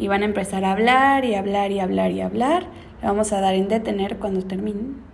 y van a empezar a hablar y hablar y hablar y hablar. Le vamos a dar en detener cuando terminen.